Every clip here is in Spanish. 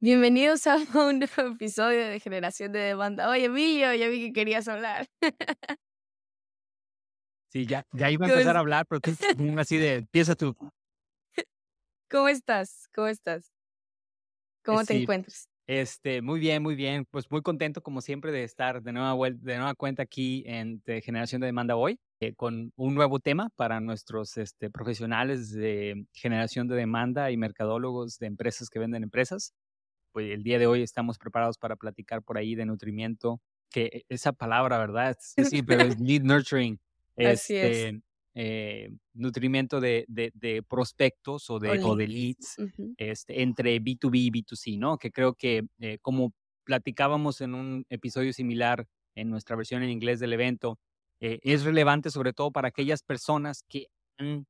Bienvenidos a un nuevo episodio de Generación de Demanda. Oye, Emilio, ya vi que querías hablar. Sí, ya, ya iba a empezar a hablar, pero tú así de, empieza tú. ¿Cómo estás? ¿Cómo estás? ¿Cómo te encuentras? Este, muy bien, muy bien. Pues muy contento, como siempre, de estar de nueva, de nueva cuenta aquí en Generación de Demanda hoy, eh, con un nuevo tema para nuestros este, profesionales de generación de demanda y mercadólogos de empresas que venden empresas pues el día de hoy estamos preparados para platicar por ahí de nutrimiento, que e, esa palabra, ¿verdad? Sí, pero es lead nurturing. Así es. Este, eh, nutrimiento de, de, prospectos o de, o, de leads este, entre B2B y B2C, ¿no? Que creo que eh, como platicábamos en un episodio similar en nuestra versión en inglés del evento, eh, es relevante sobre todo para aquellas personas que han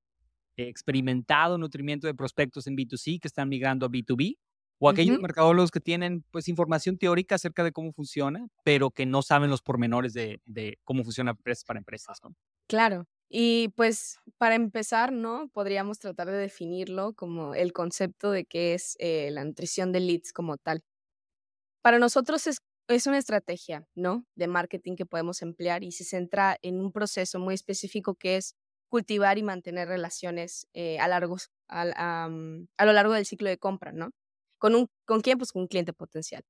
experimentado nutrimiento de prospectos en B2C, que están migrando a B2B, o aquellos mercadólogos que tienen pues información teórica acerca de cómo funciona, pero que no saben los pormenores de, de cómo funciona empresas para empresas, ¿no? Claro. Y pues para empezar, ¿no? Podríamos tratar de definirlo como el concepto de qué es eh, la nutrición de leads como tal. Para nosotros es, es una estrategia, ¿no? De marketing que podemos emplear y se centra en un proceso muy específico que es cultivar y mantener relaciones eh, a, largos, a, a lo largo del ciclo de compra, ¿no? ¿Con, un, ¿Con quién? Pues con un cliente potencial.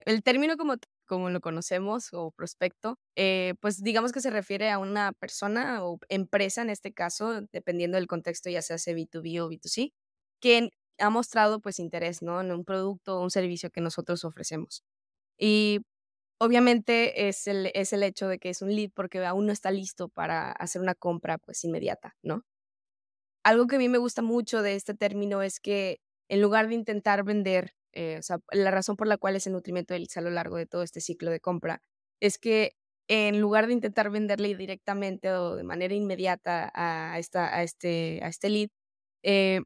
El término como, como lo conocemos o prospecto, eh, pues digamos que se refiere a una persona o empresa en este caso, dependiendo del contexto, ya sea B2B o B2C, que ha mostrado pues interés ¿no? en un producto o un servicio que nosotros ofrecemos. Y obviamente es el, es el hecho de que es un lead porque aún no está listo para hacer una compra pues inmediata, ¿no? Algo que a mí me gusta mucho de este término es que en lugar de intentar vender, eh, la razón por la cual es el nutrimiento del a lo largo de todo este ciclo de compra es que en lugar de intentar venderle directamente o de manera inmediata a, esta, a, este, a este lead, eh,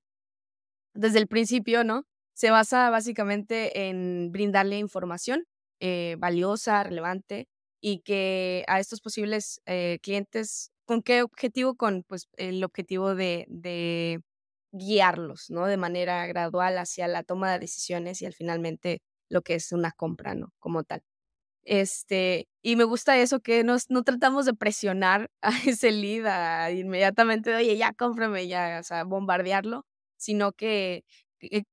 desde el principio, ¿no? Se basa básicamente en brindarle información eh, valiosa, relevante y que a estos posibles clientes, ¿con qué objetivo? Con pues el objetivo de guiarlos, ¿no? De manera gradual hacia la toma de decisiones y al finalmente lo que es una compra, ¿no? Como tal. Este, y me gusta eso que nos, no tratamos de presionar a ese lead inmediatamente, oye, ya cómprame, ya, o sea, bombardearlo, sino que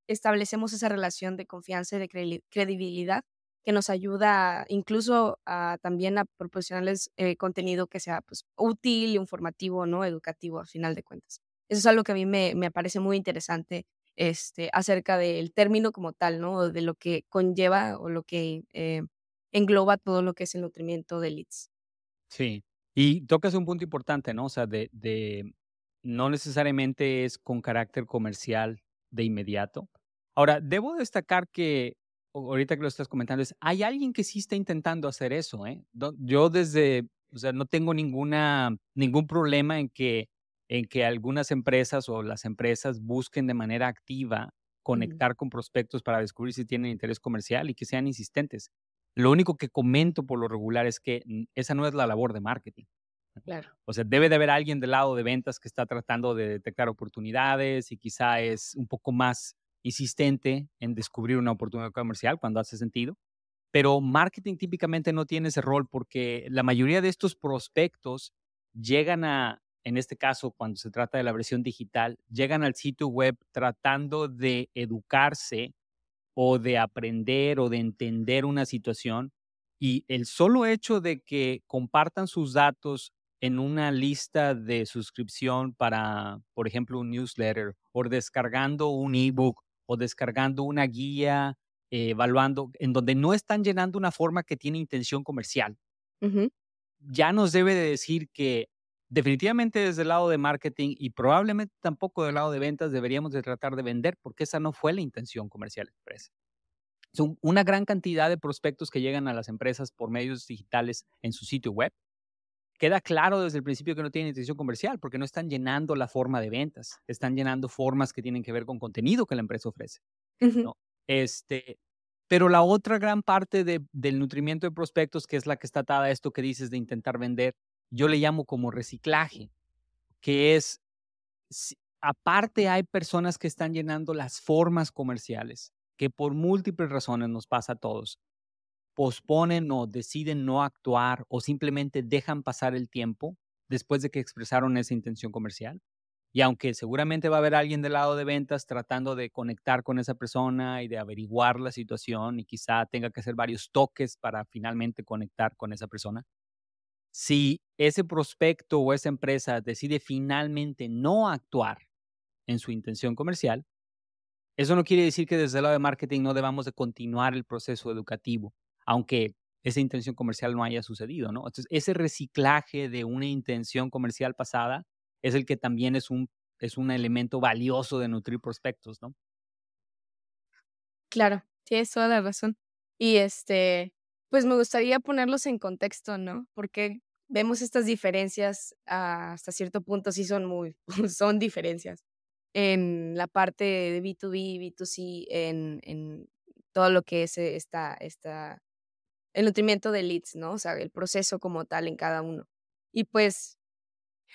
establecemos esa relación de confianza y de credibilidad que nos ayuda incluso a, también a proporcionarles eh, contenido que sea pues, útil, informativo, ¿no? Educativo, al final de cuentas. Eso es algo que a mí me, me parece muy interesante este, acerca del término como tal, ¿no? De lo que conlleva o lo que eh, engloba todo lo que es el nutrimiento de leads. Sí, y tocas un punto importante, ¿no? O sea, de, de no necesariamente es con carácter comercial de inmediato. Ahora, debo destacar que ahorita que lo estás comentando, es, hay alguien que sí está intentando hacer eso, ¿eh? Yo desde, o sea, no tengo ninguna, ningún problema en que en que algunas empresas o las empresas busquen de manera activa conectar con prospectos para descubrir si tienen interés comercial y que sean insistentes. Lo único que comento por lo regular es que esa no es la labor de marketing. Claro. O sea, debe de haber alguien del lado de ventas que está tratando de detectar oportunidades y quizá es un poco más insistente en descubrir una oportunidad comercial cuando hace sentido. Pero marketing típicamente no tiene ese rol porque la mayoría de estos prospectos llegan a, en este caso, cuando se trata de la versión digital, llegan al sitio web tratando de educarse o de aprender o de entender una situación y el solo hecho de que compartan sus datos en una lista de suscripción para, por ejemplo, un newsletter o descargando un ebook o descargando una guía, eh, evaluando, en donde no están llenando una forma que tiene intención comercial, ya nos debe de decir que definitivamente desde el lado de marketing y probablemente tampoco del lado de ventas deberíamos de tratar de vender porque esa no fue la intención comercial de la empresa. Son una gran cantidad de prospectos que llegan a las empresas por medios digitales en su sitio web. Queda claro desde el principio que no tienen intención comercial porque no están llenando la forma de ventas, están llenando formas que tienen que ver con contenido que la empresa ofrece. este, pero la otra gran parte del nutrimiento de prospectos, que es la que está atada a esto que dices de intentar vender, yo le llamo como reciclaje, que es, aparte hay personas que están llenando las formas comerciales, que por múltiples razones nos pasa a todos, posponen o deciden no actuar o simplemente dejan pasar el tiempo después de que expresaron esa intención comercial. Y aunque seguramente va a haber alguien del lado de ventas tratando de conectar con esa persona y de averiguar la situación y quizá tenga que hacer varios toques para finalmente conectar con esa persona, si ese prospecto o esa empresa decide finalmente no actuar en su intención comercial, eso no quiere decir que desde el lado de marketing no debamos de continuar el proceso educativo, aunque esa intención comercial no haya sucedido, ¿no? Entonces, ese reciclaje de una intención comercial pasada es el que también es un, es un elemento valioso de nutrir prospectos, ¿no? Claro, tienes toda la razón. Y este, pues me gustaría ponerlos en contexto, ¿no? Porque vemos estas diferencias hasta cierto punto, sí son muy, son diferencias en la parte de B2B, B2C, en, en todo lo que es esta, esta, el nutrimiento de leads, ¿no? O sea, el proceso como tal en cada uno. Y pues,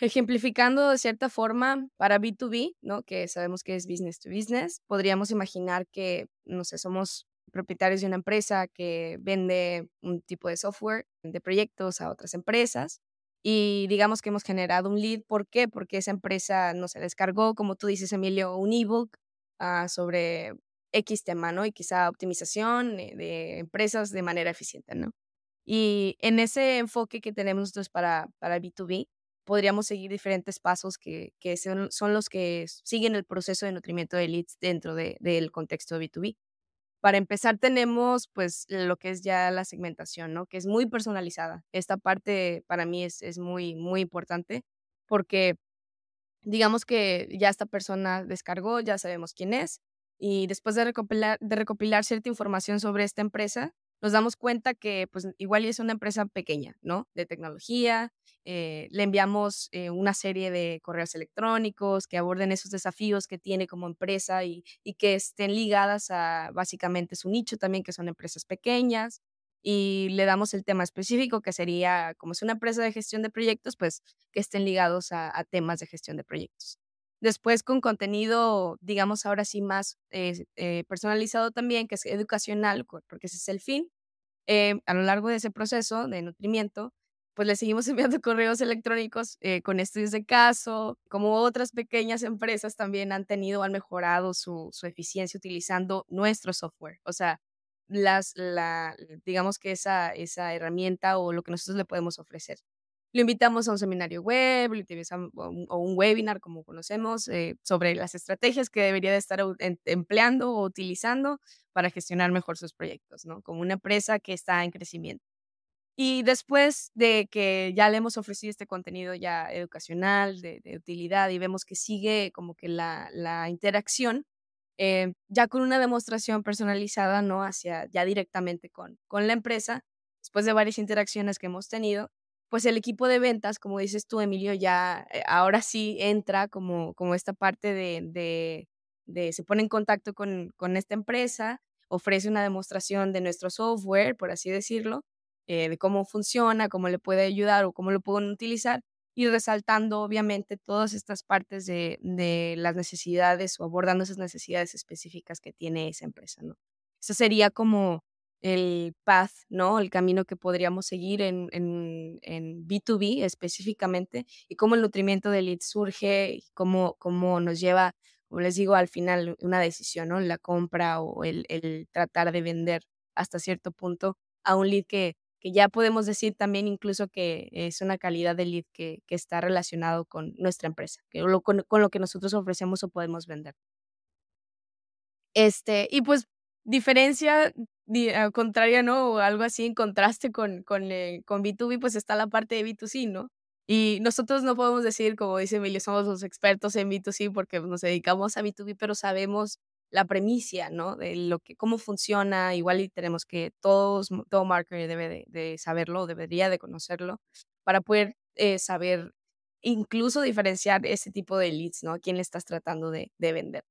ejemplificando de cierta forma para B2B, ¿no? Que sabemos que es business to business, podríamos imaginar que, no sé, somos propietarios de una empresa que vende un tipo de software de proyectos a otras empresas y digamos que hemos generado un lead. ¿Por qué? Porque esa empresa no se descargó, como tú dices, Emilio, un ebook uh, sobre X tema, ¿no? Y quizá optimización de empresas de manera eficiente, ¿no? Y en ese enfoque que tenemos nosotros para, para B2B, podríamos seguir diferentes pasos que, que son, son, los que siguen el proceso de nutrimiento de leads dentro de, del contexto de B2B. Para empezar, tenemos pues lo que es ya la segmentación, ¿no? Que es muy personalizada. Esta parte para mí es, es muy, muy importante porque digamos que ya esta persona descargó, ya sabemos quién es, y después de recopilar, de recopilar cierta información sobre esta empresa, nos damos cuenta que pues igual es una empresa pequeña, ¿no? De tecnología. Eh, le enviamos eh, una serie de correos electrónicos que aborden esos desafíos que tiene como empresa y, que estén ligadas a básicamente su nicho también, que son empresas pequeñas. Y le damos el tema específico, que sería, como es una empresa de gestión de proyectos, pues que estén ligados a temas de gestión de proyectos. Después con contenido, digamos, ahora sí más eh, eh, personalizado también, que es educacional, porque ese es el fin. Eh, a lo largo de ese proceso de nutrimiento, pues le seguimos enviando correos electrónicos con estudios de caso, como otras pequeñas empresas también han tenido, han mejorado su, su eficiencia utilizando nuestro software. O sea, las, la, digamos que esa, esa herramienta o lo que nosotros le podemos ofrecer. Lo invitamos a un seminario web o un webinar, como conocemos, eh, sobre las estrategias que debería de estar empleando o utilizando para gestionar mejor sus proyectos, ¿no? Como una empresa que está en crecimiento. Y después de que ya le hemos ofrecido este contenido ya educacional, de, utilidad, y vemos que sigue como que la, la interacción, eh, ya con una demostración personalizada, ¿no? Hacia, ya directamente con, con la empresa, después de varias interacciones que hemos tenido, pues el equipo de ventas, como dices tú, Emilio, ya eh, ahora sí entra como, como esta parte de, de, se pone en contacto con, con, esta empresa, ofrece una demostración de nuestro software, por así decirlo, eh, de cómo funciona, cómo le puede ayudar o cómo lo pueden utilizar, y resaltando obviamente todas estas partes de, de las necesidades o abordando esas necesidades específicas que tiene esa empresa, ¿no? Eso sería como el path, ¿no? El camino que podríamos seguir en, en, en B2B específicamente y cómo el nutrimiento del lead surge y cómo, cómo nos lleva, como les digo, al final una decisión, ¿no? La compra o el, el tratar de vender hasta cierto punto a un lead que, que ya podemos decir también incluso que es una calidad de lead que, que está relacionado con nuestra empresa, que lo, con, con, lo que nosotros ofrecemos o podemos vender. Este, y pues diferencia contraria, ¿no? O algo así en contraste con, con, eh, con B2B, pues está la parte de B2C, ¿no? Y nosotros no podemos decir, como dice Emilio, somos los expertos en B2C porque nos dedicamos a B2B, pero sabemos la premisa, ¿no? De lo que, cómo funciona, igual y tenemos que todos, todo marketer debe de, saberlo, debería de conocerlo, para poder eh, saber incluso diferenciar ese tipo de leads, ¿no? Quién le estás tratando de, de vender.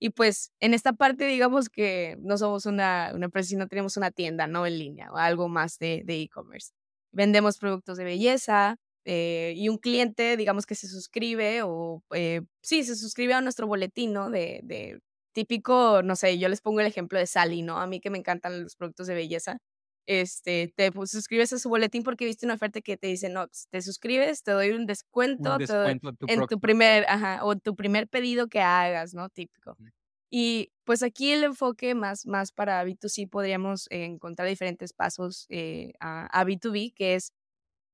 Y pues en esta parte, digamos que no somos una, una empresa, sino tenemos una tienda, ¿no? En línea o algo más de e-commerce. Vendemos productos de belleza eh, y un cliente, digamos que se suscribe o, eh, sí, se suscribe a nuestro boletín, ¿no? De, de típico, no sé, yo les pongo el ejemplo de Sally, ¿no? A mí que me encantan los productos de belleza. Este, te pues, suscribes a su boletín porque viste una oferta que te dice, no, pues, te suscribes, te doy un descuento, en tu primer, ajá, o tu primer pedido que hagas, ¿no? Típico. Y pues aquí el enfoque más, más para B2C podríamos encontrar diferentes pasos eh, a, a B2B, que es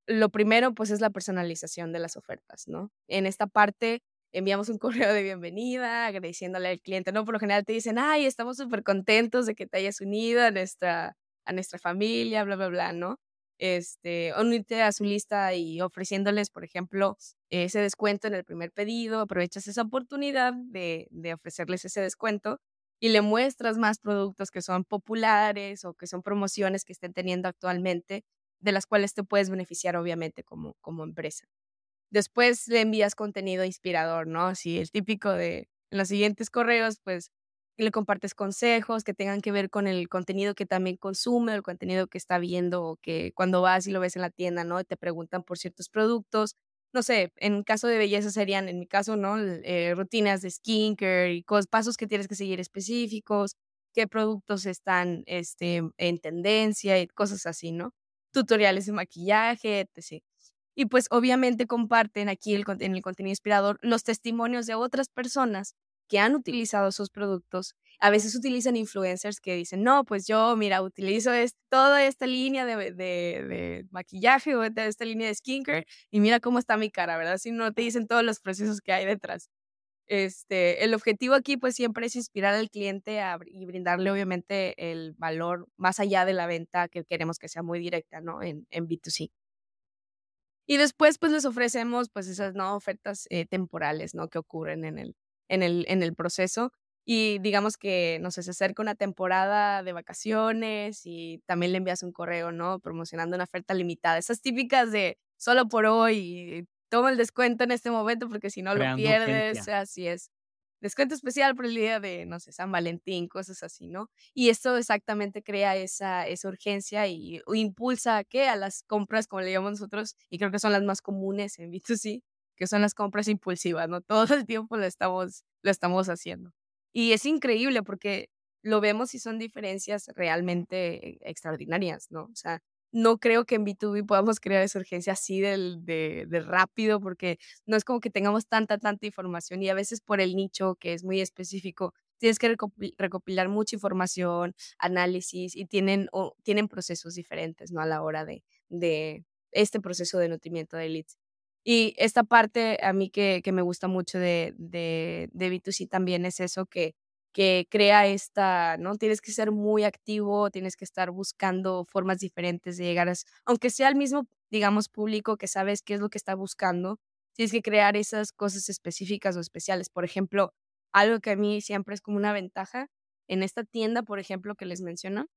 lo primero, pues es la personalización de las ofertas, ¿no? En esta parte enviamos un correo de bienvenida, agradeciéndole al cliente, ¿no? Por lo general te dicen, ay, estamos súper contentos de que te hayas unido a nuestra, a nuestra familia, bla, bla, bla, ¿no? Este, unirte a su lista y ofreciéndoles, por ejemplo, ese descuento en el primer pedido, aprovechas esa oportunidad de, de ofrecerles ese descuento y le muestras más productos que son populares o que son promociones que estén teniendo actualmente, de las cuales te puedes beneficiar obviamente como, como empresa. Después le envías contenido inspirador, ¿no? Si el típico de en los siguientes correos, pues le compartes consejos que tengan que ver con el contenido que también consume, el contenido que está viendo o que cuando vas y lo ves en la tienda, ¿no? Te preguntan por ciertos productos. No sé, en caso de belleza serían, en mi caso, ¿no? Eh, rutinas de skincare y pasos que tienes que seguir específicos, qué productos están este, en tendencia y cosas así, ¿no? Tutoriales de maquillaje, etc. Y pues obviamente comparten aquí el, en el contenido inspirador los testimonios de otras personas que han utilizado esos productos. A veces utilizan influencers que dicen, no, pues yo, mira, utilizo toda esta línea de, maquillaje o de esta línea de skincare y mira cómo está mi cara, ¿verdad? Si no te dicen todos los procesos que hay detrás. Este, el objetivo aquí pues siempre es inspirar al cliente y brindarle obviamente el valor más allá de la venta que queremos que sea muy directa, ¿no? En, en B2C. Y después, pues, les ofrecemos, pues, esas, ¿no? Ofertas, eh, temporales, ¿no? Que ocurren en el en el en el proceso. Y digamos que, no sé, se acerca una temporada de vacaciones y también le envías un correo, ¿no? Promocionando una oferta limitada. Esas típicas de solo por hoy, toma el descuento en este momento porque si no lo pierdes. Así es descuento especial por el día de, no sé, San Valentín, cosas así, ¿no? Y esto exactamente crea esa, esa urgencia y impulsa a que a las compras, como le llamamos nosotros, y creo que son las más comunes en B2C, que son las compras impulsivas, ¿no? Todo el tiempo lo estamos, lo estamos haciendo. Y es increíble porque lo vemos y son diferencias realmente extraordinarias, ¿no? O sea, no creo que en B2B podamos crear esa urgencia así de, de, rápido, porque no es como que tengamos tanta, tanta información y a veces por el nicho que es muy específico, tienes que recopilar mucha información, análisis y tienen, tienen procesos diferentes, ¿no? A la hora de, de este proceso de nutrimiento de leads. Y esta parte a mí que, que me gusta mucho de, de, de B2C también es eso que que crea esta, ¿no? Tienes que ser muy activo, tienes que estar buscando formas diferentes de llegar a, aunque sea el mismo, digamos, público que sabes qué es lo que está buscando, tienes que crear esas cosas específicas o especiales. Por ejemplo, algo que a mí siempre es como una ventaja en esta tienda, por ejemplo, que les menciono,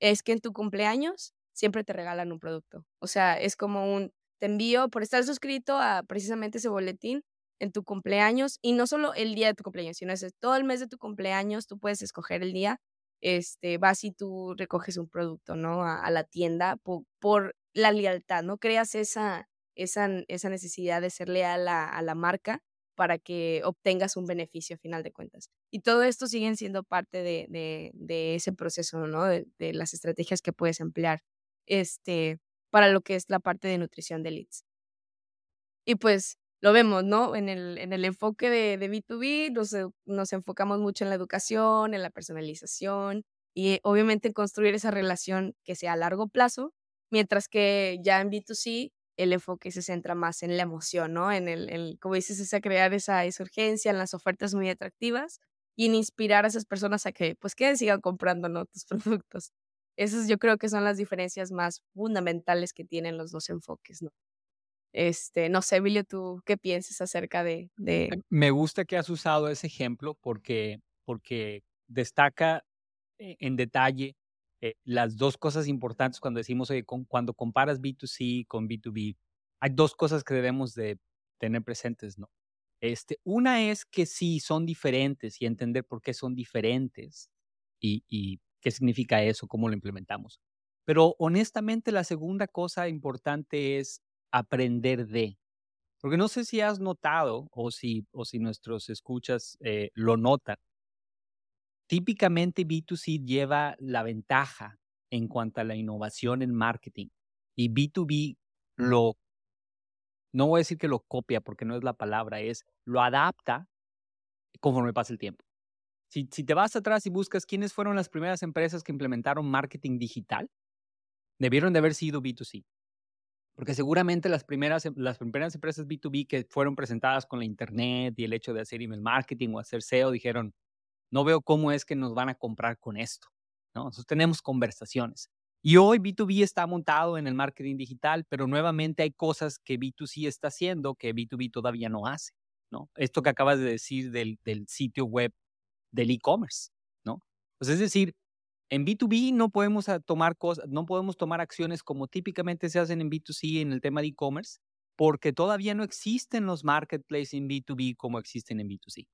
es que en tu cumpleaños siempre te regalan un producto. O sea, es como un, te envío por estar suscrito a precisamente ese boletín, en tu cumpleaños y no solo el día de tu cumpleaños, sino es todo el mes de tu cumpleaños, tú puedes escoger el día, este, vas y tú recoges un producto, ¿no? A, la tienda por, la lealtad, no creas esa, esa, esa necesidad de ser leal a, la marca para que obtengas un beneficio a final de cuentas. Y todo esto siguen siendo parte de, de, de ese proceso, ¿no? De, de, las estrategias que puedes emplear este, para lo que es la parte de nutrición de leads. Y pues lo vemos, ¿no? En el, en el enfoque de, de B2B nos, eh, nos enfocamos mucho en la educación, en la personalización y obviamente en construir esa relación que sea a largo plazo, mientras que ya en B2C el enfoque se centra más en la emoción, ¿no? En el, como dices, es a crear esa, esa urgencia, en las ofertas muy atractivas y en inspirar a esas personas a que, pues, que sigan comprando, ¿no? Tus productos. Esas yo creo que son las diferencias más fundamentales que tienen los dos enfoques, ¿no? Este, no sé, Emilio, ¿tú qué piensas acerca de, de... Me gusta que has usado ese ejemplo porque, porque destaca eh, en detalle eh, las dos cosas importantes cuando decimos, oye, cuando comparas B2C con B2B, hay dos cosas que debemos de tener presentes, ¿no? Este, una es que sí, son diferentes y entender por qué son diferentes y, y qué significa eso, cómo lo implementamos. Pero honestamente, la segunda cosa importante es aprender de. Porque no sé si has notado o si, o si nuestros escuchas eh, lo notan, típicamente B2C lleva la ventaja en cuanto a la innovación en marketing y B2B lo, no voy a decir que lo copia porque no es la palabra, es lo adapta conforme pasa el tiempo. Si, si te vas atrás y buscas quiénes fueron las primeras empresas que implementaron marketing digital, debieron de haber sido B2C. Porque seguramente las primeras, em, las primeras empresas B2B que fueron presentadas con la Internet y el hecho de hacer email marketing o hacer SEO dijeron, no veo cómo es que nos van a comprar con esto. ¿no? Nosotros tenemos conversaciones. Y hoy B2B está montado en el marketing digital, pero nuevamente hay cosas que B2C está haciendo que B2B todavía no hace. ¿no? Esto que acabas de decir del sitio web del e-commerce. ¿no? Pues es decir, en B2B no podemos tomar cosas, no podemos tomar acciones como típicamente se hacen en B2C en el tema de e-commerce, porque todavía no existen los marketplaces en B2B como existen en B2C.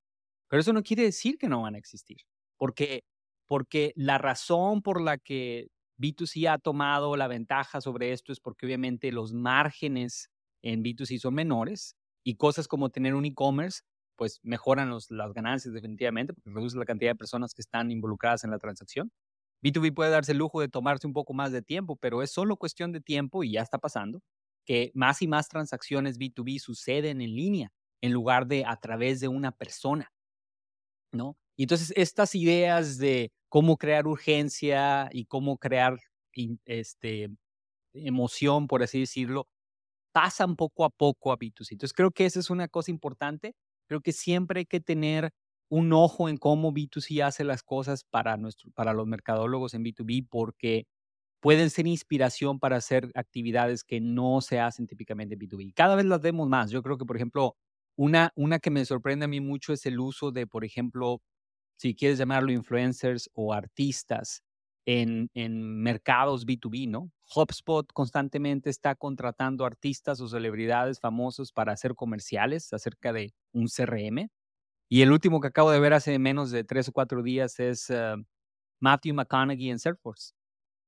Pero eso no quiere decir que no van a existir, porque, porque la razón por la que B2C ha tomado la ventaja sobre esto es porque obviamente los márgenes en B2C son menores y cosas como tener un e-commerce pues mejoran los, las ganancias definitivamente porque reduce la cantidad de personas que están involucradas en la transacción. B2B puede darse el lujo de tomarse un poco más de tiempo, pero es solo cuestión de tiempo y ya está pasando que más y más transacciones B2B suceden en línea en lugar de a través de una persona, ¿no? Y entonces estas ideas de cómo crear urgencia y cómo crear este, emoción, por así decirlo, pasan poco a poco a B2C. Entonces creo que esa es una cosa importante. Creo que siempre hay que tener un ojo en cómo B2C hace las cosas para, nuestro, para los mercadólogos en B2B porque pueden ser inspiración para hacer actividades que no se hacen típicamente en B2B. Cada vez las vemos más. Yo creo que, por ejemplo, una, una que me sorprende a mí mucho es el uso de, por ejemplo, si quieres llamarlo influencers o artistas en, en mercados B2B, ¿no? HubSpot constantemente está contratando artistas o celebridades famosos para hacer comerciales acerca de un CRM. Y el último que acabo de ver hace menos de tres o cuatro días es eh, Matthew McConaughey en Salesforce,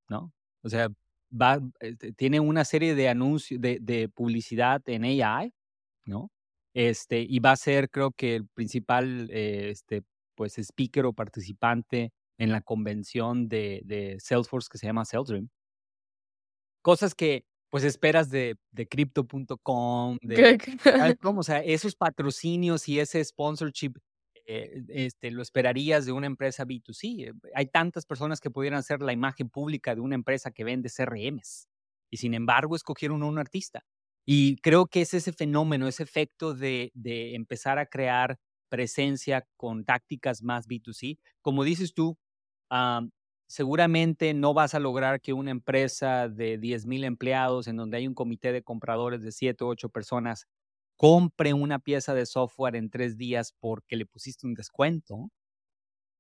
¿no? O sea, va, este, tiene una serie de anuncios, de, de, publicidad en AI, ¿no? Este, y va a ser, creo que, el principal eh, este, pues, speaker o participante en la convención de, de Salesforce que se llama SalesDream. Cosas que pues esperas de, de crypto.com, de, o sea, esos patrocinios y ese sponsorship, eh, este, lo esperarías de una empresa B2C. Eh, hay tantas personas que pudieran ser la imagen pública de una empresa que vende CRMs y sin embargo escogieron a un artista. Y creo que es ese fenómeno, ese efecto de, de empezar a crear presencia con tácticas más B2C. Como dices tú, seguramente no vas a lograr que una empresa de 10 mil empleados, en donde hay un comité de compradores de 7 o 8 personas, compre una pieza de software en tres días porque le pusiste un descuento.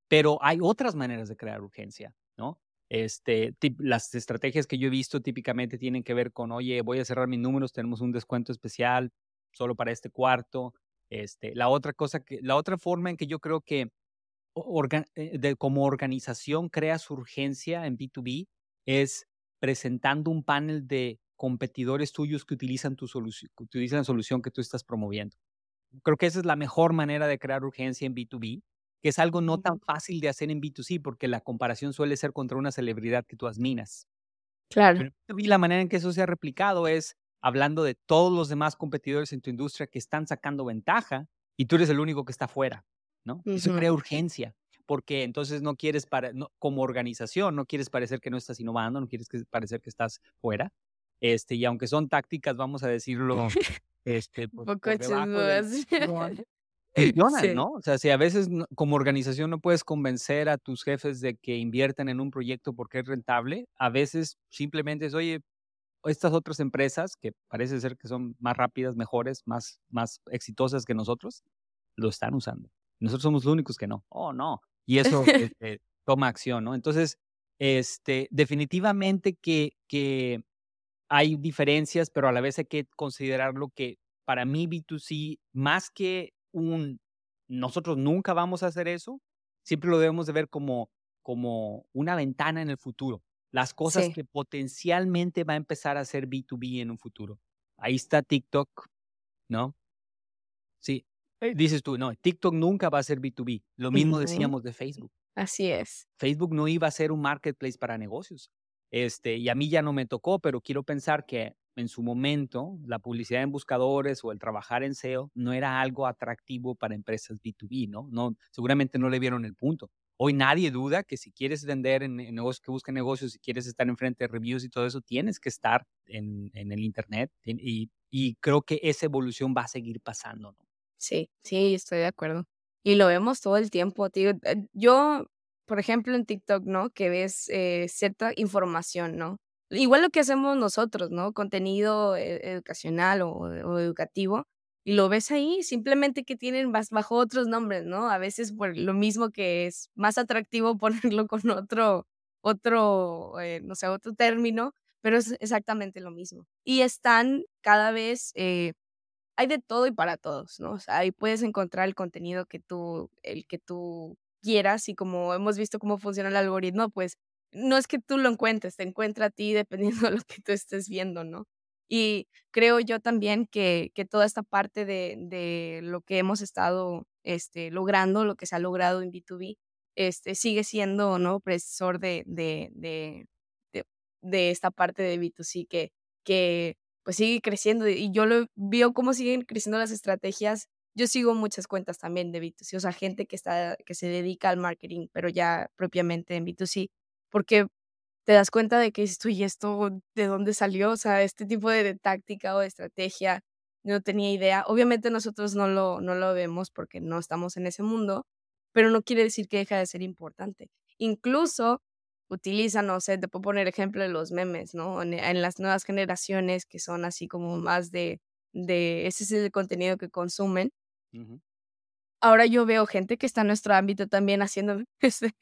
Pero hay otras maneras de crear urgencia, ¿no? Este, las estrategias que yo he visto típicamente tienen que ver con, oye, voy a cerrar mis números, tenemos un descuento especial solo para este cuarto. Este, la otra cosa que, la otra forma en que yo creo que eh, de, como organización creas urgencia en B2B es presentando un panel de competidores tuyos que utilizan tu solución, que utilizan la solución que tú estás promoviendo. Creo que esa es la mejor manera de crear urgencia en B2B, que es algo no tan fácil de hacer en B2C porque la comparación suele ser contra una celebridad que tú admiras. Claro. Pero la manera en que eso se ha replicado es hablando de todos los demás competidores en tu industria que están sacando ventaja y tú eres el único que está fuera. ¿No? Eso crea urgencia, porque entonces no quieres, para, como organización, no quieres parecer que no estás innovando, no quieres parecer que estás fuera. Este, y aunque son tácticas, vamos a decirlo, este, pues, poco ¿no? O sea, si a veces como organización no puedes convencer a tus jefes de que inviertan en un proyecto porque es rentable, a veces simplemente es, oye, estas otras empresas que parece ser que son más rápidas, mejores, más, más exitosas que nosotros, lo están usando. Nosotros somos los únicos que no. Oh, no. Y eso este, toma acción, ¿no? Entonces, este, definitivamente que, que hay diferencias, pero a la vez hay que considerarlo que para mí B2C, más que un, nosotros nunca vamos a hacer eso, siempre lo debemos de ver como, como una ventana en el futuro. Las cosas que potencialmente va a empezar a ser B2B en un futuro. Ahí está TikTok, ¿no? Sí, dices tú, no, TikTok nunca va a ser B2B. Lo mismo decíamos de Facebook. Así es. Facebook no iba a ser un marketplace para negocios. Este, y a mí ya no me tocó, pero quiero pensar que en su momento la publicidad en buscadores o el trabajar en SEO no era algo atractivo para empresas B2B, ¿no? no seguramente no le vieron el punto. Hoy nadie duda que si quieres vender en, negocios que busquen negocios, si quieres estar enfrente de reviews y todo eso, tienes que estar en, el Internet. Y, y, creo que esa evolución va a seguir pasando, ¿no? Sí, sí, estoy de acuerdo. Y lo vemos todo el tiempo, tío. Eh, yo, por ejemplo, en TikTok, ¿no? Que ves eh, cierta información, ¿no? Igual lo que hacemos nosotros, ¿no? Contenido eh, educacional o, educativo. Y lo ves ahí, simplemente que tienen bajo otros nombres, ¿no? A veces por lo mismo que es más atractivo ponerlo con otro, otro, no sé, otro término, pero es exactamente lo mismo. Y están cada vez hay de todo y para todos, ¿no? O sea, ahí puedes encontrar el contenido que tú, el que tú quieras y como hemos visto cómo funciona el algoritmo, pues no es que tú lo encuentres, te encuentra a ti dependiendo de lo que tú estés viendo, ¿no? Y creo yo también que, que toda esta parte de, de, lo que hemos estado este, logrando, lo que se ha logrado en B2B, este, sigue siendo, ¿no? Precisor de, de, de, de, esta parte de B2C que, que pues sigue creciendo y yo lo veo cómo siguen creciendo las estrategias. Yo sigo muchas cuentas también de B2C, o sea, gente que está que se dedica al marketing, pero ya propiamente en B2C, porque te das cuenta de que esto y esto de dónde salió, o sea, este tipo de, táctica o de estrategia, no tenía idea. Obviamente nosotros no lo no lo vemos porque no estamos en ese mundo, pero no quiere decir que deja de ser importante. Incluso utilizan, no sé, te puedo poner ejemplo de los memes, ¿no? En, las nuevas generaciones que son así como más de, de, ese es el contenido que consumen. Ahora yo veo gente que está en nuestro ámbito también haciendo este,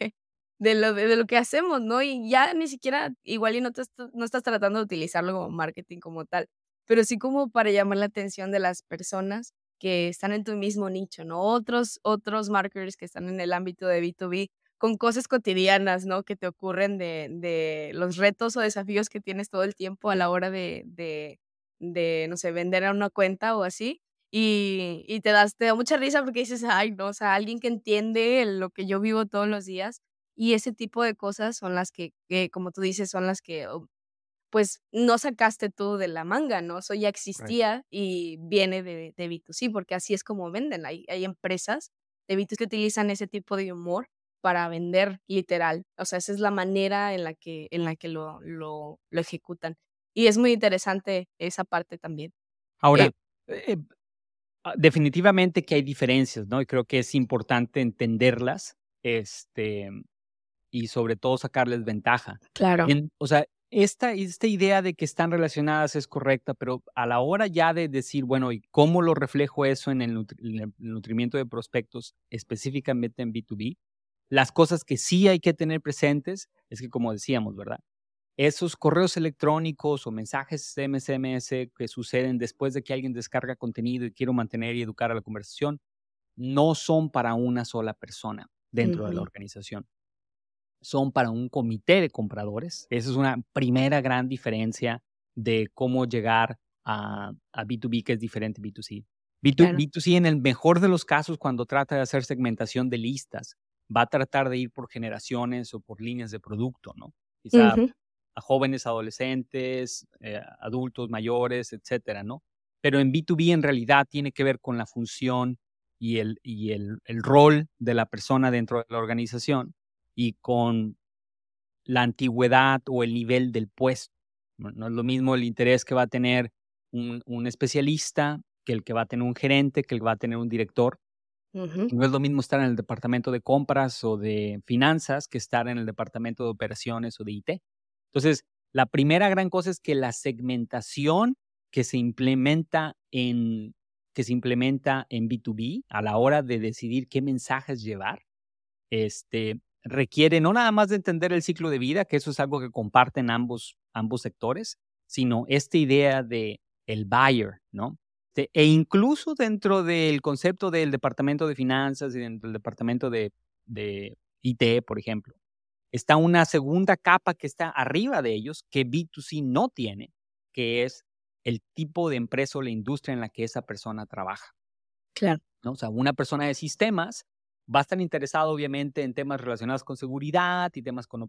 de, lo, de, lo que hacemos, ¿no? Y ya ni siquiera, igual y no, te, no estás tratando de utilizarlo como marketing como tal, pero sí como para llamar la atención de las personas que están en tu mismo nicho, ¿no? Otros, otros marketers que están en el ámbito de B2B con cosas cotidianas, ¿no? Que te ocurren de, de los retos o desafíos que tienes todo el tiempo a la hora de, de, de no sé, vender a una cuenta o así. Y, y, te, das, te da mucha risa porque dices, ay, no, o sea, alguien que entiende lo que yo vivo todos los días. Y ese tipo de cosas son las que, que como tú dices, son las que, oh, pues, no sacaste tú de la manga, ¿no? Eso ya existía y viene de, de B2C, porque así es como venden. Hay, hay empresas de B2C que utilizan ese tipo de humor para vender literal. O sea, esa es la manera en la que, en la que lo, lo, lo ejecutan. Y es muy interesante esa parte también. Ahora, eh, eh, ah, definitivamente que hay diferencias, ¿no? Y creo que es importante entenderlas este, y sobre todo sacarles ventaja. Claro. o sea, esta, esta idea de que están relacionadas es correcta, pero a la hora ya de decir, bueno, ¿y cómo lo reflejo eso en el, en el nutrimiento de prospectos, específicamente en B2B? Las cosas que sí hay que tener presentes es que, como decíamos, ¿verdad? Esos correos electrónicos o mensajes MSMS que suceden después de que alguien descarga contenido y quiero mantener y educar a la conversación, no son para una sola persona dentro de la organización. Son para un comité de compradores. Esa es una primera gran diferencia de cómo llegar a, B2B, que es diferente a B2C. B2C en el mejor de los casos, cuando trata de hacer segmentación de listas, va a tratar de ir por generaciones o por líneas de producto, ¿no? Quizá a jóvenes, adolescentes, eh, adultos mayores, etcétera, ¿no? Pero en B2B en realidad tiene que ver con la función y el, y el, el rol de la persona dentro de la organización y con la antigüedad o el nivel del puesto. No, es lo mismo el interés que va a tener un, un, especialista que el que va a tener un gerente, que el que va a tener un director. No es lo mismo estar en el departamento de compras o de finanzas que estar en el departamento de operaciones o de IT. Entonces, la primera gran cosa es que la segmentación que se implementa en que se implementa en B2B a la hora de decidir qué mensajes llevar, este, requiere no nada más de entender el ciclo de vida, que eso es algo que comparten ambos, ambos sectores, sino esta idea de el buyer, ¿no? Este, e incluso dentro del concepto del departamento de finanzas y dentro del departamento de, IT, por ejemplo, está una segunda capa que está arriba de ellos que B2C no tiene, que es el tipo de empresa o la industria en la que esa persona trabaja. Claro. ¿no? O sea, una persona de sistemas va a estar interesado obviamente en temas relacionados con seguridad y temas con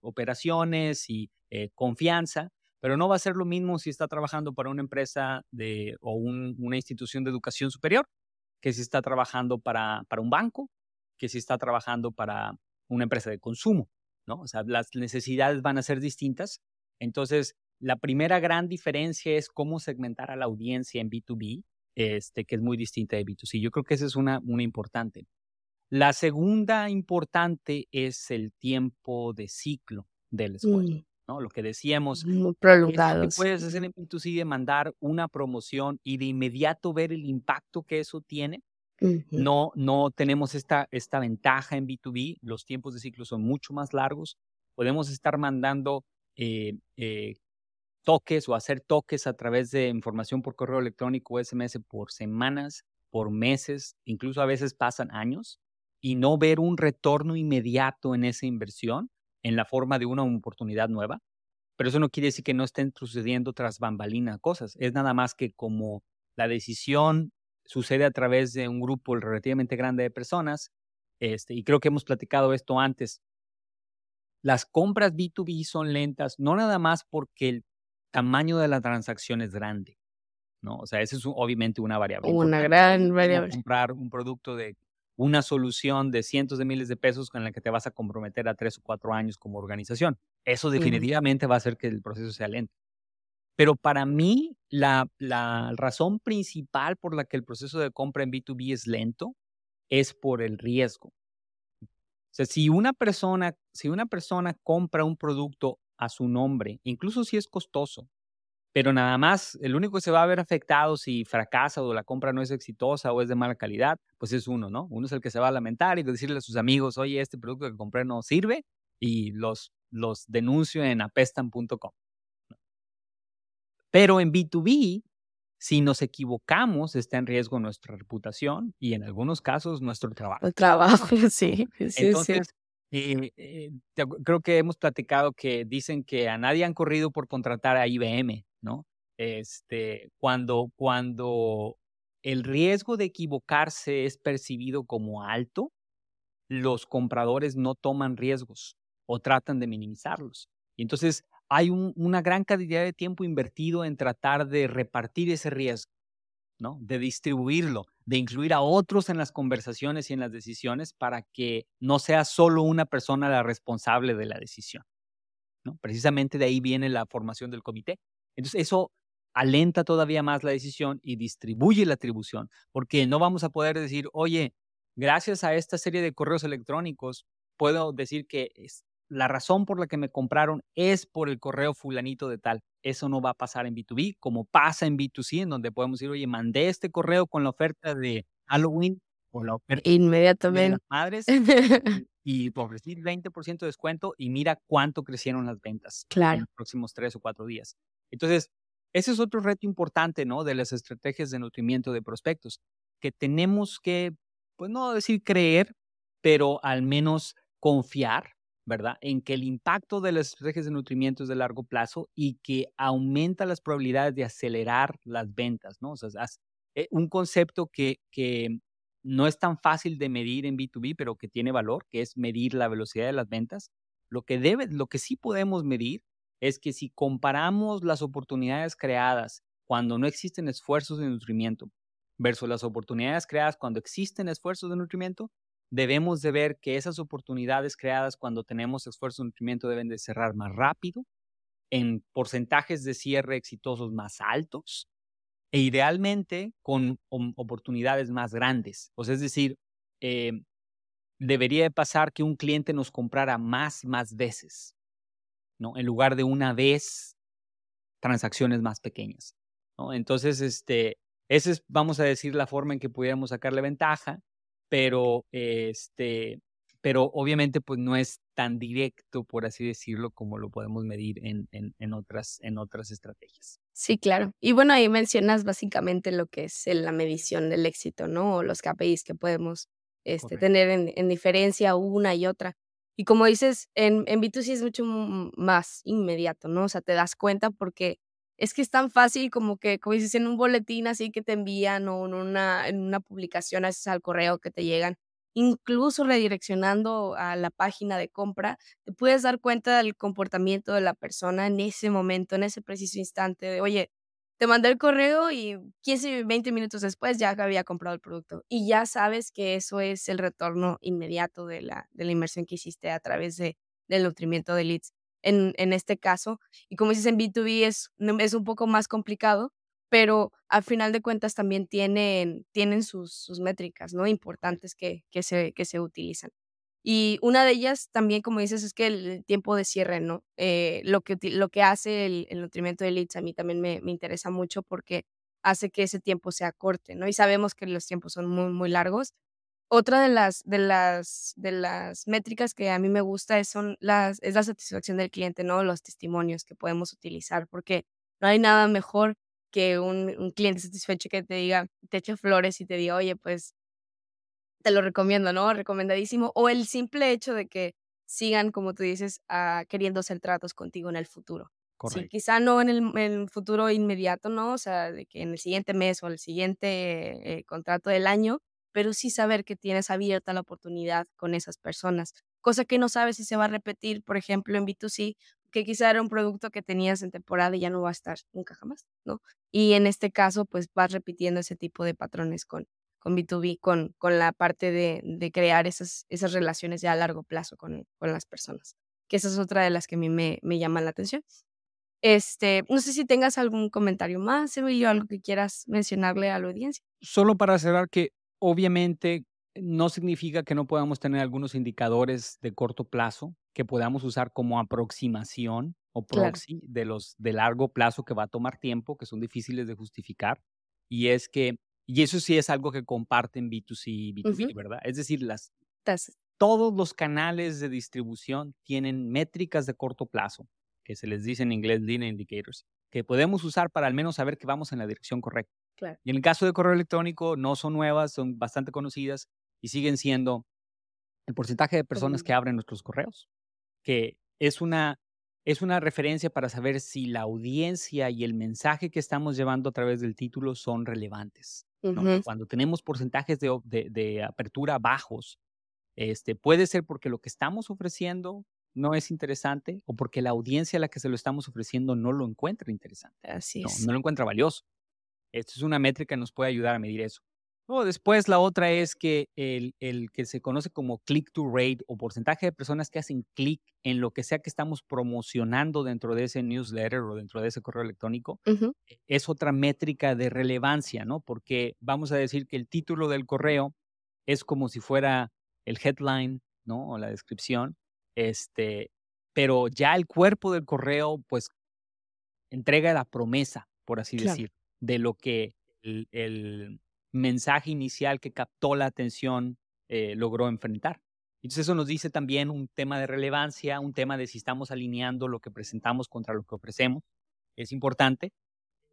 operaciones y eh, confianza, pero no va a ser lo mismo si está trabajando para una empresa de, o una institución de educación superior, que si está trabajando para, para un banco, que si está trabajando para una empresa de consumo, ¿no? O sea, las necesidades van a ser distintas. Entonces, la primera gran diferencia es cómo segmentar a la audiencia en B2B, este, que es muy distinta de B2C. Yo creo que esa es una, una importante. La segunda importante es el tiempo de ciclo del escuela. Mm. ¿No? Lo que decíamos. Muy prolongado. puedes hacer en B2C de mandar una promoción y de inmediato ver el impacto que eso tiene. No, no tenemos esta, esta ventaja en B2B. Los tiempos de ciclo son mucho más largos. Podemos estar mandando eh, eh, toques o hacer toques a través de información por correo electrónico o SMS por semanas, por meses, incluso a veces pasan años, y no ver un retorno inmediato en esa inversión en la forma de una oportunidad nueva. Pero eso no quiere decir que no estén sucediendo tras bambalina cosas. Es nada más que como la decisión sucede a través de un grupo relativamente grande de personas, este, y creo que hemos platicado esto antes, las compras B2B son lentas, no nada más porque el tamaño de la transacción es grande, ¿no? O sea, esa es obviamente una variable. Una gran variable. Comprar un producto de una solución de cientos de miles de pesos con la que te vas a comprometer a tres o cuatro años como organización. Eso definitivamente va a hacer que el proceso sea lento. Pero para mí, la, la razón principal por la que el proceso de compra en B2B es lento es por el riesgo. O sea, si una persona, si una persona compra un producto a su nombre, incluso si es costoso. Pero nada más, el único que se va a ver afectado si fracasa o la compra no es exitosa o es de mala calidad, pues es uno, ¿no? Uno es el que se va a lamentar y decirle a sus amigos, oye, este producto que compré no sirve y los, los denuncio en apestan.com. Pero en B2B, si nos equivocamos, está en riesgo nuestra reputación y en algunos casos nuestro trabajo. El trabajo, sí. sí Entonces, y eh, creo que hemos platicado que dicen que a nadie han corrido por contratar a IBM, ¿no? Este, cuando, cuando el riesgo de equivocarse es percibido como alto, los compradores no toman riesgos o tratan de minimizarlos. Y entonces hay una gran cantidad de tiempo invertido en tratar de repartir ese riesgo, ¿no? De distribuirlo de incluir a otros en las conversaciones y en las decisiones para que no sea solo una persona la responsable de la decisión. Precisamente de ahí viene la formación del comité. Entonces, eso alenta todavía más la decisión y distribuye la atribución, porque no vamos a poder decir, oye, gracias a esta serie de correos electrónicos, puedo decir que la razón por la que me compraron es por el correo fulanito de tal. Eso no va a pasar en B2B, como pasa en B2C, en donde podemos decir, oye, mandé este correo con la oferta de Halloween o la oferta Inmediatamente. de las madres y ofrecí 20% de descuento y mira cuánto crecieron las ventas claro. en los próximos tres o cuatro días. Entonces, ese es otro reto importante, ¿no? De las estrategias de nutrimiento de prospectos, que tenemos que, pues no decir creer, pero al menos confiar ¿verdad? En que el impacto de las estrategias de nutrimiento es de largo plazo y que aumenta las probabilidades de acelerar las ventas, ¿no? Es eh, un concepto que, que no es tan fácil de medir en B2B, pero que tiene valor, que es medir la velocidad de las ventas. Lo que, debe, lo que sí podemos medir es que si comparamos las oportunidades creadas cuando no existen esfuerzos de nutrimiento versus las oportunidades creadas cuando existen esfuerzos de nutrimiento, debemos de ver que esas oportunidades creadas cuando tenemos esfuerzo de nutrimiento deben de cerrar más rápido, en porcentajes de cierre exitosos más altos e idealmente con oportunidades más grandes. O sea, es decir, eh, debería de pasar que un cliente nos comprara más, más veces, ¿no? En lugar de una vez, transacciones más pequeñas, ¿no? Entonces, este, esa es, vamos a decir, la forma en que pudiéramos sacarle ventaja pero este, pero obviamente pues no es tan directo, por así decirlo, como lo podemos medir en, en, en, otras, en otras estrategias. Sí, claro. Y bueno, ahí mencionas básicamente lo que es la medición del éxito, ¿no? O los KPIs que podemos este, tener en, en, diferencia una y otra. Y como dices, en, en B2C es mucho más inmediato, ¿no? O sea, te das cuenta porque es que es tan fácil como que, como dices, en un boletín así que te envían o en una, en una publicación, haces al correo que te llegan. incluso redireccionando a la página de compra, te puedes dar cuenta del comportamiento de la persona en ese momento, en ese preciso instante de, oye, te mandé el correo y 15, 20 minutos después ya había comprado el producto. Y ya sabes que eso es el retorno inmediato de la, de la inversión que hiciste a través de, del nutrimiento de leads. En, en este caso, y como dices en B2B es, es un poco más complicado, pero al final de cuentas también tienen, tienen sus, sus métricas ¿no? importantes que, que, se, que se utilizan. Y una de ellas también, como dices, es que el tiempo de cierre, ¿no? Eh, lo, que, lo que hace el, el, nutrimiento de leads a mí también me, me, interesa mucho porque hace que ese tiempo sea corte, ¿no? Y sabemos que los tiempos son muy, muy largos. Otra de las, de las, de las métricas que a mí me gusta es, son las, es la satisfacción del cliente, ¿no? Los testimonios que podemos utilizar, porque no hay nada mejor que un, un cliente satisfecho que te diga, te eche flores y te diga, oye, pues te lo recomiendo, ¿no? Recomendadísimo. O el simple hecho de que sigan, como tú dices, uh, queriendo hacer tratos contigo en el futuro. Correcto. Sí, quizá no en el, en el, futuro inmediato, ¿no? O sea, de que en el siguiente mes o el siguiente eh, contrato del año, pero sí saber que tienes abierta la oportunidad con esas personas. Cosa que no sabes si se va a repetir, por ejemplo, en B2C, que quizá era un producto que tenías en temporada y ya no va a estar nunca jamás, ¿no? Y en este caso, pues vas repitiendo ese tipo de patrones con, con B2B, con, con la parte de, crear esas, esas relaciones ya a largo plazo con, con, las personas. Que esa es otra de las que a mí me, me llama la atención. Este, no sé si tengas algún comentario más, Emilio, algo que quieras mencionarle a la audiencia. Solo para cerrar que obviamente no significa que no podamos tener algunos indicadores de corto plazo que podamos usar como aproximación o proxy claro. de los de largo plazo que va a tomar tiempo, que son difíciles de justificar. Y es que y eso sí es algo que comparten B2C y B2B, uh -huh. ¿verdad? Es decir, las, todos los canales de distribución tienen métricas de corto plazo, que se les dice en inglés lead indicators, que podemos usar para al menos saber que vamos en la dirección correcta. Claro. Y en el caso de correo electrónico, no son nuevas, son bastante conocidas y siguen siendo el porcentaje de personas que abren nuestros correos, que es una es una referencia para saber si la audiencia y el mensaje que estamos llevando a través del título son relevantes. Uh -huh. Cuando tenemos porcentajes de, de, de, apertura bajos, este, puede ser porque lo que estamos ofreciendo no es interesante o porque la audiencia a la que se lo estamos ofreciendo no lo encuentra interesante. Así no, es. no lo encuentra valioso. Esto es una métrica que nos puede ayudar a medir eso. Luego, después, la otra es que el, el, que se conoce como click to rate o porcentaje de personas que hacen clic en lo que sea que estamos promocionando dentro de ese newsletter o dentro de ese correo electrónico, uh -huh. es otra métrica de relevancia, ¿no? Porque vamos a decir que el título del correo es como si fuera el headline, ¿no? O la descripción, este, pero ya el cuerpo del correo, pues, entrega la promesa, por así claro. decir, de lo que el, mensaje inicial que captó la atención eh, logró enfrentar. Entonces eso nos dice también un tema de relevancia, un tema de si estamos alineando lo que presentamos contra lo que ofrecemos. Es importante.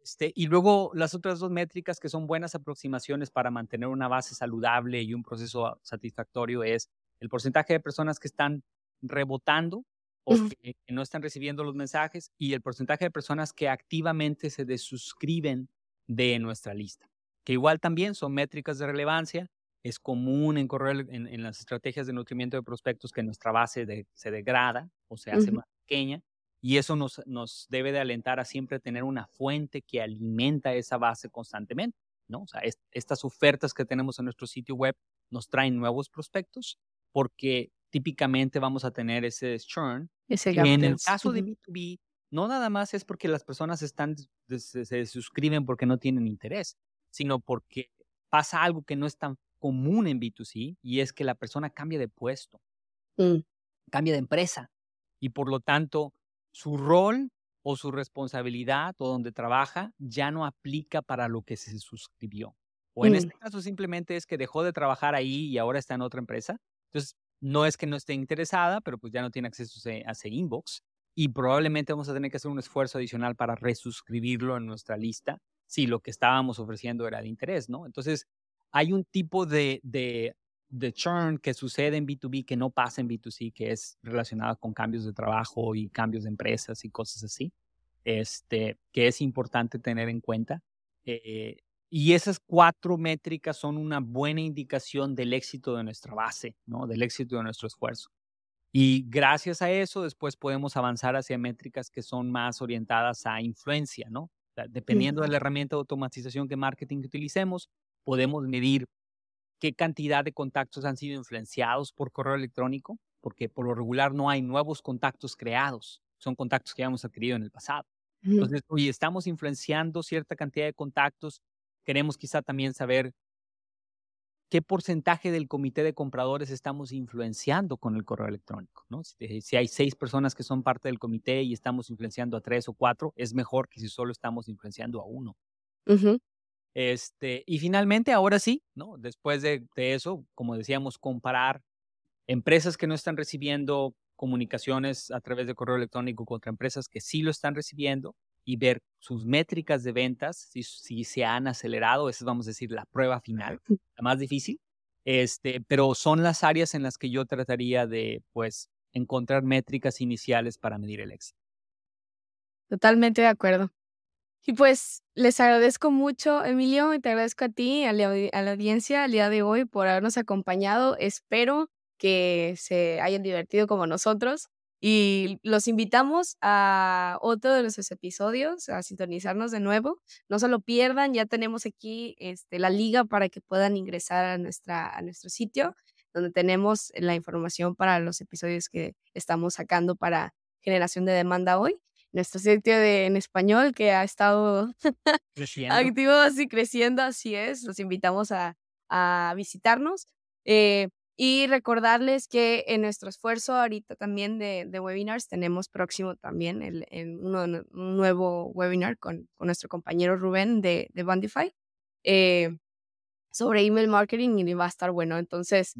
Este, y luego las otras dos métricas que son buenas aproximaciones para mantener una base saludable y un proceso satisfactorio es el porcentaje de personas que están rebotando o uh -huh. que, que no están recibiendo los mensajes y el porcentaje de personas que activamente se desuscriben de nuestra lista que igual también son métricas de relevancia. Es común en, correo, en, en las estrategias de nutrimiento de prospectos que nuestra base de, se degrada o se hace uh -huh. más pequeña y eso nos, nos debe de alentar a siempre tener una fuente que alimenta esa base constantemente. ¿no? O sea, es, estas ofertas que tenemos en nuestro sitio web nos traen nuevos prospectos porque típicamente vamos a tener ese churn. Ese en el caso de B2B, no nada más es porque las personas están, se, se suscriben porque no tienen interés, sino porque pasa algo que no es tan común en B2C y es que la persona cambia de puesto, mm. cambia de empresa y por lo tanto su rol o su responsabilidad o donde trabaja ya no aplica para lo que se suscribió. O en mm. este caso simplemente es que dejó de trabajar ahí y ahora está en otra empresa. Entonces, no es que no esté interesada, pero pues ya no tiene acceso a ese, inbox y probablemente vamos a tener que hacer un esfuerzo adicional para resuscribirlo en nuestra lista si lo que estábamos ofreciendo era de interés, ¿no? Entonces, hay un tipo de, de, de, churn que sucede en B2B que no pasa en B2C, que es relacionado con cambios de trabajo y cambios de empresas y cosas así, este, que es importante tener en cuenta. Eh, y esas cuatro métricas son una buena indicación del éxito de nuestra base, ¿no? Del éxito de nuestro esfuerzo. Y gracias a eso, después podemos avanzar hacia métricas que son más orientadas a influencia, ¿no? dependiendo de la herramienta de automatización que marketing que utilicemos, podemos medir qué cantidad de contactos han sido influenciados por correo electrónico, porque por lo regular no hay nuevos contactos creados, son contactos que ya hemos adquirido en el pasado. Entonces, oye, estamos influenciando cierta cantidad de contactos, queremos quizá también saber qué porcentaje del comité de compradores estamos influenciando con el correo electrónico. ¿no? Si, hay seis personas que son parte del comité y estamos influenciando a tres o cuatro, es mejor que si solo estamos influenciando a uno. Este, y finalmente, ahora sí, ¿no? Después de, eso, como decíamos, comparar empresas que no están recibiendo comunicaciones a través de correo electrónico contra empresas que sí lo están recibiendo y ver sus métricas de ventas, si, si se han acelerado, esa es, vamos a decir, la prueba final, la más difícil. Este, pero son las áreas en las que yo trataría de, pues, encontrar métricas iniciales para medir el éxito. Totalmente de acuerdo. Y pues les agradezco mucho, Emilio, y te agradezco a ti, a la, a la audiencia, al día de hoy por habernos acompañado. Espero que se hayan divertido como nosotros. Y los invitamos a otro de nuestros episodios, a sintonizarnos de nuevo. No se lo pierdan, ya tenemos aquí este, la liga para que puedan ingresar a, nuestra, a nuestro sitio, donde tenemos la información para los episodios que estamos sacando para generación de demanda hoy nuestro sitio de, en español que ha estado activo así creciendo, así es. Los invitamos a, a visitarnos. Eh, y recordarles que en nuestro esfuerzo ahorita también de, de webinars tenemos próximo también el, un nuevo webinar con, con, nuestro compañero Rubén de, de Bandify eh, sobre email marketing y va a estar bueno. Entonces,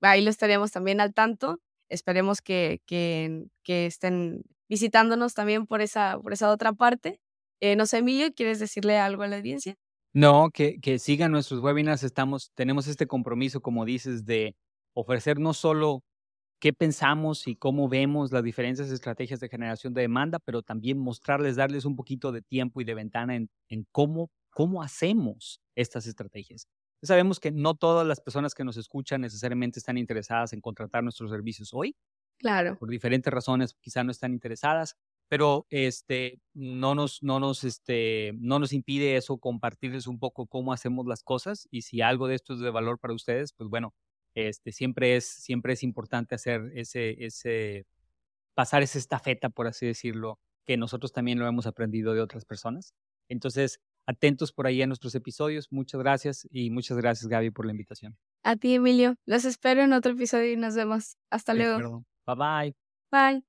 ahí lo estaremos también al tanto. Esperemos que, que, que estén visitándonos también por esa, por esa otra parte. Eh, no sé, Emilio, ¿quieres decirle algo a la audiencia? No, que, que sigan nuestros webinars. Estamos, tenemos este compromiso, como dices, de ofrecer no solo qué pensamos y cómo vemos las diferentes estrategias de generación de demanda, pero también mostrarles, darles un poquito de tiempo y de ventana en, en cómo, cómo hacemos estas estrategias. Sabemos que no todas las personas que nos escuchan necesariamente están interesadas en contratar nuestros servicios hoy, Claro. Por diferentes razones, quizá no están interesadas, pero este, no, nos, no, nos, este, no nos impide eso compartirles un poco cómo hacemos las cosas y si algo de esto es de valor para ustedes, pues bueno, este, siempre, es, siempre es importante hacer ese, ese, pasar esa estafeta, por así decirlo, que nosotros también lo hemos aprendido de otras personas. Entonces, atentos por ahí a nuestros episodios. Muchas gracias y muchas gracias, Gaby, por la invitación. A ti, Emilio. Los espero en otro episodio y nos vemos. Hasta luego. Bye bye. Bye.